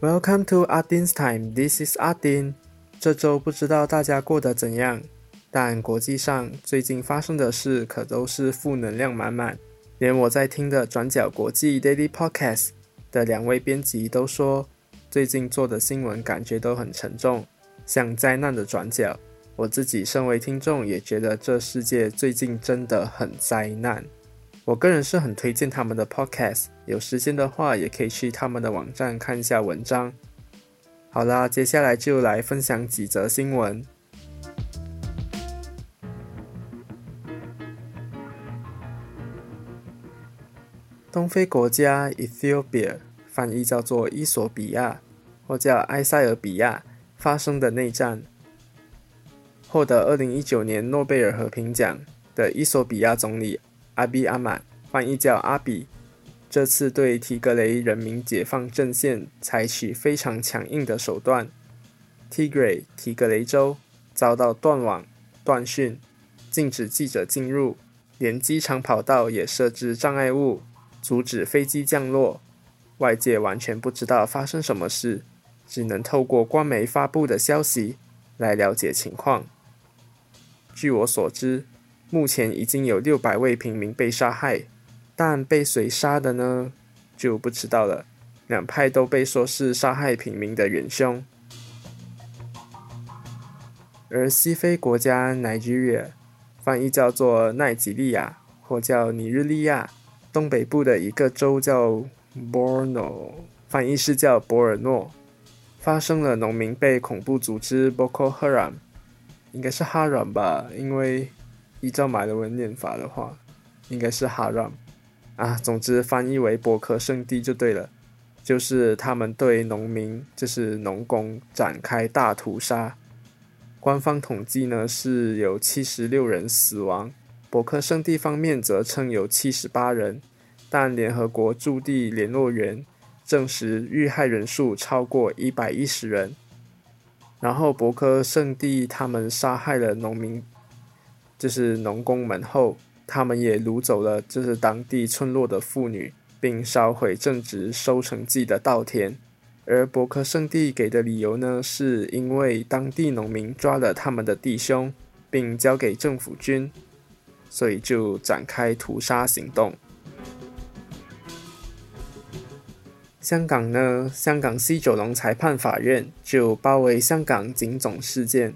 Welcome to Adin's Time. This is Adin. 这周不知道大家过得怎样，但国际上最近发生的事可都是负能量满满。连我在听的转角国际 Daily Podcast 的两位编辑都说，最近做的新闻感觉都很沉重，像灾难的转角。我自己身为听众，也觉得这世界最近真的很灾难。我个人是很推荐他们的 podcast，有时间的话也可以去他们的网站看一下文章。好啦，接下来就来分享几则新闻。东非国家 Ethiopia，翻译叫做伊索比亚，或叫埃塞俄比亚，发生的内战，获得二零一九年诺贝尔和平奖的伊索比亚总理。阿比阿满，翻译叫阿比，这次对提格雷人民解放阵线采取非常强硬的手段。Tigray 提格雷州遭到断网、断讯，禁止记者进入，连机场跑道也设置障碍物，阻止飞机降落。外界完全不知道发生什么事，只能透过官媒发布的消息来了解情况。据我所知。目前已经有六百位平民被杀害，但被谁杀的呢？就不知道了。两派都被说是杀害平民的元凶。而西非国家 Nigeria，翻译叫做奈及利亚或叫尼日利亚，东北部的一个州叫 Borno，翻译是叫博尔诺，发生了农民被恐怖组织 Boko Haram，应该是哈软吧，因为。依照马来文念法的话，应该是哈让啊。总之翻译为博科圣地就对了。就是他们对农民，就是农工展开大屠杀。官方统计呢是有七十六人死亡，博科圣地方面则称有七十八人，但联合国驻地联络员证实遇害人数超过一百一十人。然后博科圣地他们杀害了农民。就是农工们后，他们也掳走了就是当地村落的妇女，并烧毁正值收成季的稻田。而伯克圣地给的理由呢，是因为当地农民抓了他们的弟兄，并交给政府军，所以就展开屠杀行动。香港呢，香港西九龙裁判法院就包围香港警总事件。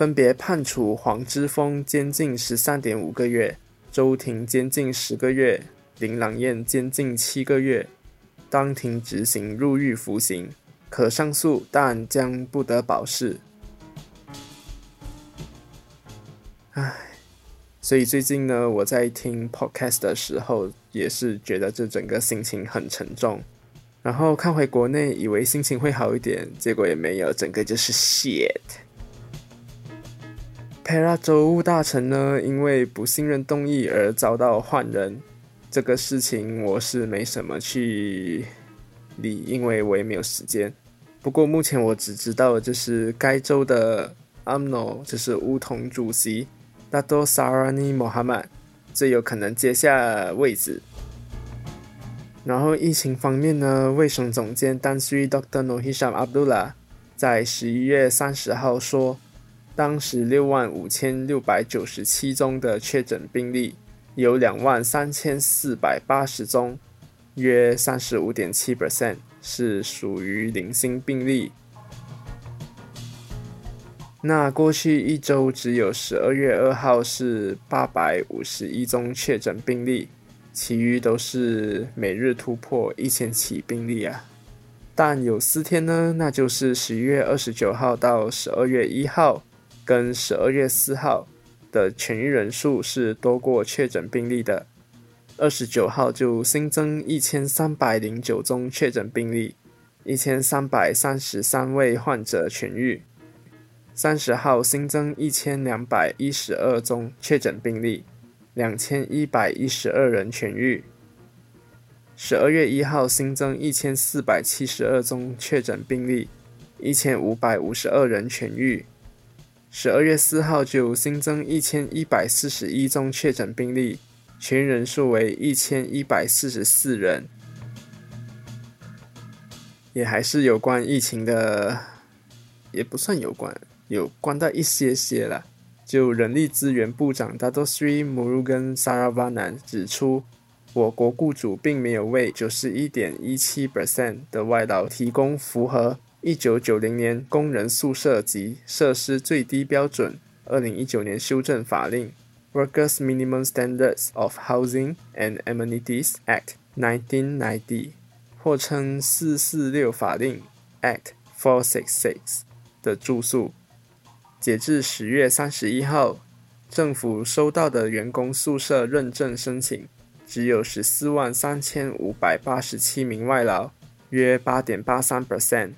分别判处黄之锋监禁十三点五个月，周庭监禁十个月，林朗彦监禁七个月，当庭执行入狱服刑，可上诉，但将不得保释。唉，所以最近呢，我在听 podcast 的时候，也是觉得这整个心情很沉重。然后看回国内，以为心情会好一点，结果也没有，整个就是 shit。佩拉州务大臣呢，因为不信任动议而遭到换人，这个事情我是没什么去理，因为我也没有时间。不过目前我只知道，就是该州的 UMNO 就是乌统主席 Dato Sarani Mohamad 最有可能接下位置。然后疫情方面呢，卫生总监丹斯 Dr. Nohisham Abdullah 在十一月三十号说。当时六万五千六百九十七宗的确诊病例，有两万三千四百八十宗，约三十五点七 percent 是属于零星病例。那过去一周只有十二月二号是八百五十一宗确诊病例，其余都是每日突破一千起病例啊。但有四天呢，那就是十一月二十九号到十二月一号。跟十二月四号的痊愈人数是多过确诊病例的。二十九号就新增一千三百零九宗确诊病例，一千三百三十三位患者痊愈。三十号新增一千两百一十二宗确诊病例，两千一百一十二人痊愈。十二月一号新增一千四百七十二宗确诊病例，一千五百五十二人痊愈。十二月四号就新增一千一百四十一宗确诊病例，全人数为一千一百四十四人。也还是有关疫情的，也不算有关，有关到一些些了。就人力资源部长 Dato Sri Murugan Saravanan 指出，我国雇主并没有为九十一点一七 percent 的外劳提供符合一九九零年工人宿舍及设施最低标准二零一九年修正法令 Workers Minimum Standards of Housing and Amenities Act 1990，或称四四六法令 Act Four Six Six 的住宿。截至十月三十一号，政府收到的员工宿舍认证申请只有十四万三千五百八十七名外劳，约八点八三 percent。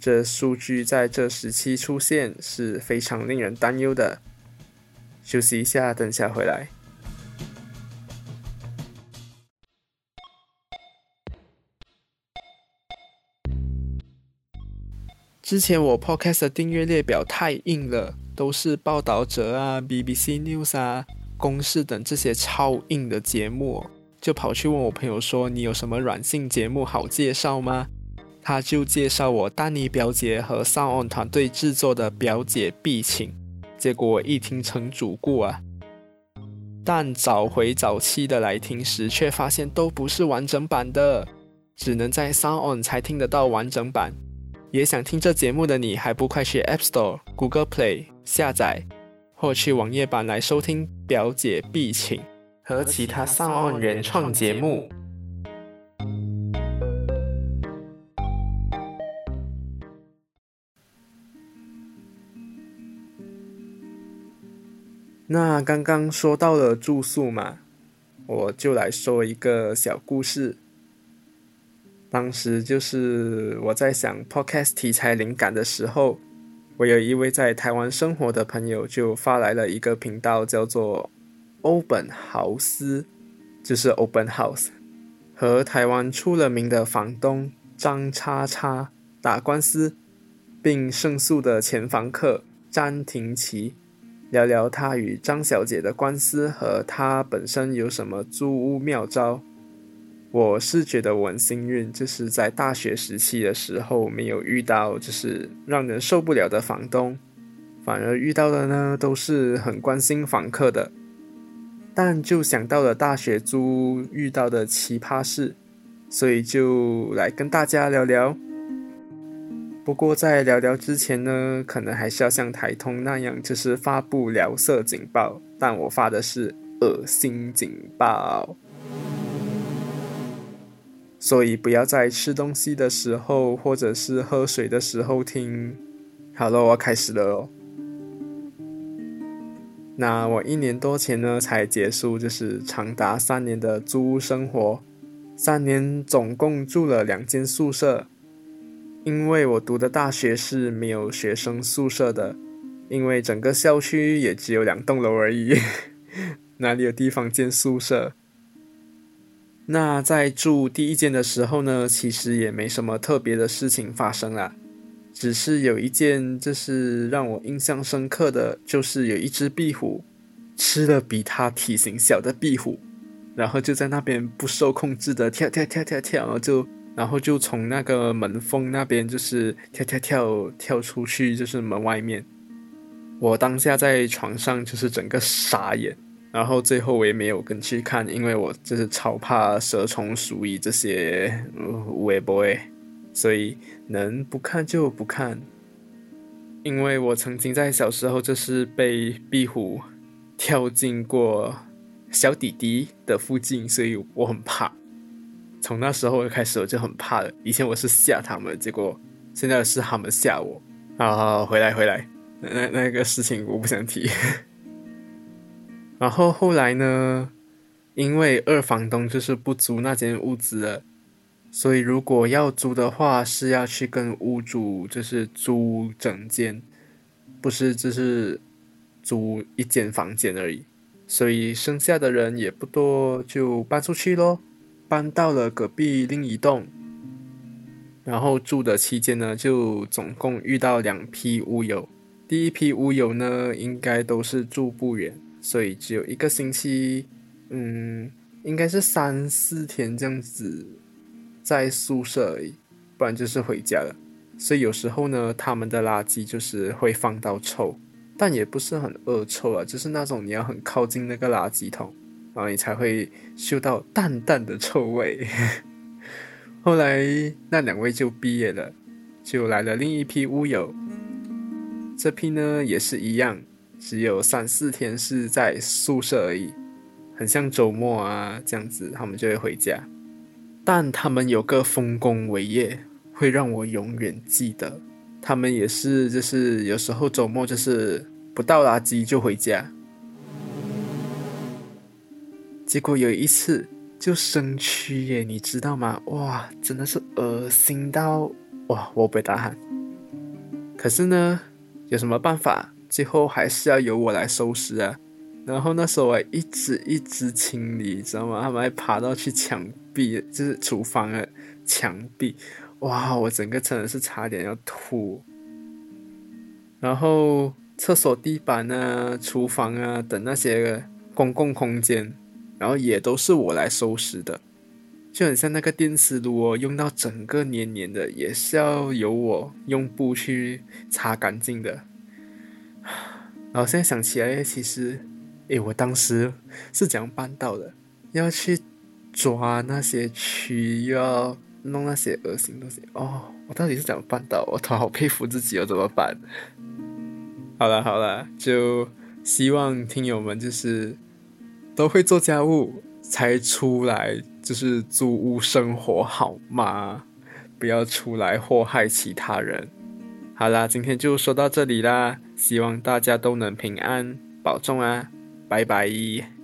这数据在这时期出现是非常令人担忧的。休息一下，等下回来。之前我 podcast 的订阅列表太硬了，都是报道者啊、BBC News 啊、公式等这些超硬的节目，就跑去问我朋友说：“你有什么软性节目好介绍吗？”他就介绍我丹尼表姐和 Sound On 团队制作的《表姐必请》，结果一听成主顾啊，但找回早期的来听时，却发现都不是完整版的，只能在 Sound On 才听得到完整版。也想听这节目的你，还不快去 App Store、Google Play 下载，或去网页版来收听《表姐必请》和其他上岸原创节目。那刚刚说到了住宿嘛，我就来说一个小故事。当时就是我在想 podcast 题材灵感的时候，我有一位在台湾生活的朋友就发来了一个频道，叫做欧本豪斯，就是 Open House，和台湾出了名的房东张叉叉打官司，并胜诉的前房客詹廷奇，聊聊他与张小姐的官司和他本身有什么租屋妙招。我是觉得我很幸运，就是在大学时期的时候没有遇到就是让人受不了的房东，反而遇到的呢都是很关心房客的。但就想到了大学租遇到的奇葩事，所以就来跟大家聊聊。不过在聊聊之前呢，可能还是要像台通那样，就是发布聊色警报，但我发的是恶心警报。所以不要在吃东西的时候，或者是喝水的时候听。好了，我要开始了哦。那我一年多前呢才结束，就是长达三年的租屋生活。三年总共住了两间宿舍，因为我读的大学是没有学生宿舍的，因为整个校区也只有两栋楼而已，哪里有地方建宿舍？那在住第一间的时候呢，其实也没什么特别的事情发生啦，只是有一件就是让我印象深刻的，就是有一只壁虎吃了比它体型小的壁虎，然后就在那边不受控制的跳跳跳跳跳，就然后就从那个门缝那边就是跳跳跳跳出去，就是门外面。我当下在床上就是整个傻眼。然后最后我也没有跟去看，因为我就是超怕蛇虫鼠蚁这些微博诶，所以能不看就不看。因为我曾经在小时候就是被壁虎跳进过小弟弟的附近，所以我很怕。从那时候开始我就很怕了。以前我是吓他们，结果现在是他们吓我。啊，回来回来，那那个事情我不想提。然后后来呢？因为二房东就是不租那间屋子了，所以如果要租的话，是要去跟屋主就是租整间，不是只是租一间房间而已。所以剩下的人也不多，就搬出去咯，搬到了隔壁另一栋。然后住的期间呢，就总共遇到两批屋友。第一批屋友呢，应该都是住不远。所以只有一个星期，嗯，应该是三四天这样子在宿舍而已。不然就是回家了。所以有时候呢，他们的垃圾就是会放到臭，但也不是很恶臭啊，就是那种你要很靠近那个垃圾桶，然后你才会嗅到淡淡的臭味。后来那两位就毕业了，就来了另一批屋友。这批呢也是一样，只有三四天是在宿舍而已，很像周末啊这样子，他们就会回家。但他们有个丰功伟业。会让我永远记得，他们也是，就是有时候周末就是不倒垃圾就回家，结果有一次就生蛆耶，你知道吗？哇，真的是恶心到哇，我被打喊。可是呢，有什么办法？最后还是要由我来收拾啊。然后那时候我一直一直清理，知道吗？他们还爬到去墙壁，就是厨房的墙壁。哇！我整个真的是差点要吐。然后厕所地板啊、厨房啊等那些公共空间，然后也都是我来收拾的，就很像那个电磁炉哦，用到整个黏黏的，也是要由我用布去擦干净的。然后现在想起来，其实，诶，我当时是怎样办到的？要去抓那些蛆，要。弄那些恶心东西哦！我到底是怎么办到？我都好佩服自己哦，怎么办？好了好了，就希望听友们就是都会做家务才出来，就是租屋生活好吗？不要出来祸害其他人。好啦，今天就说到这里啦，希望大家都能平安保重啊，拜拜。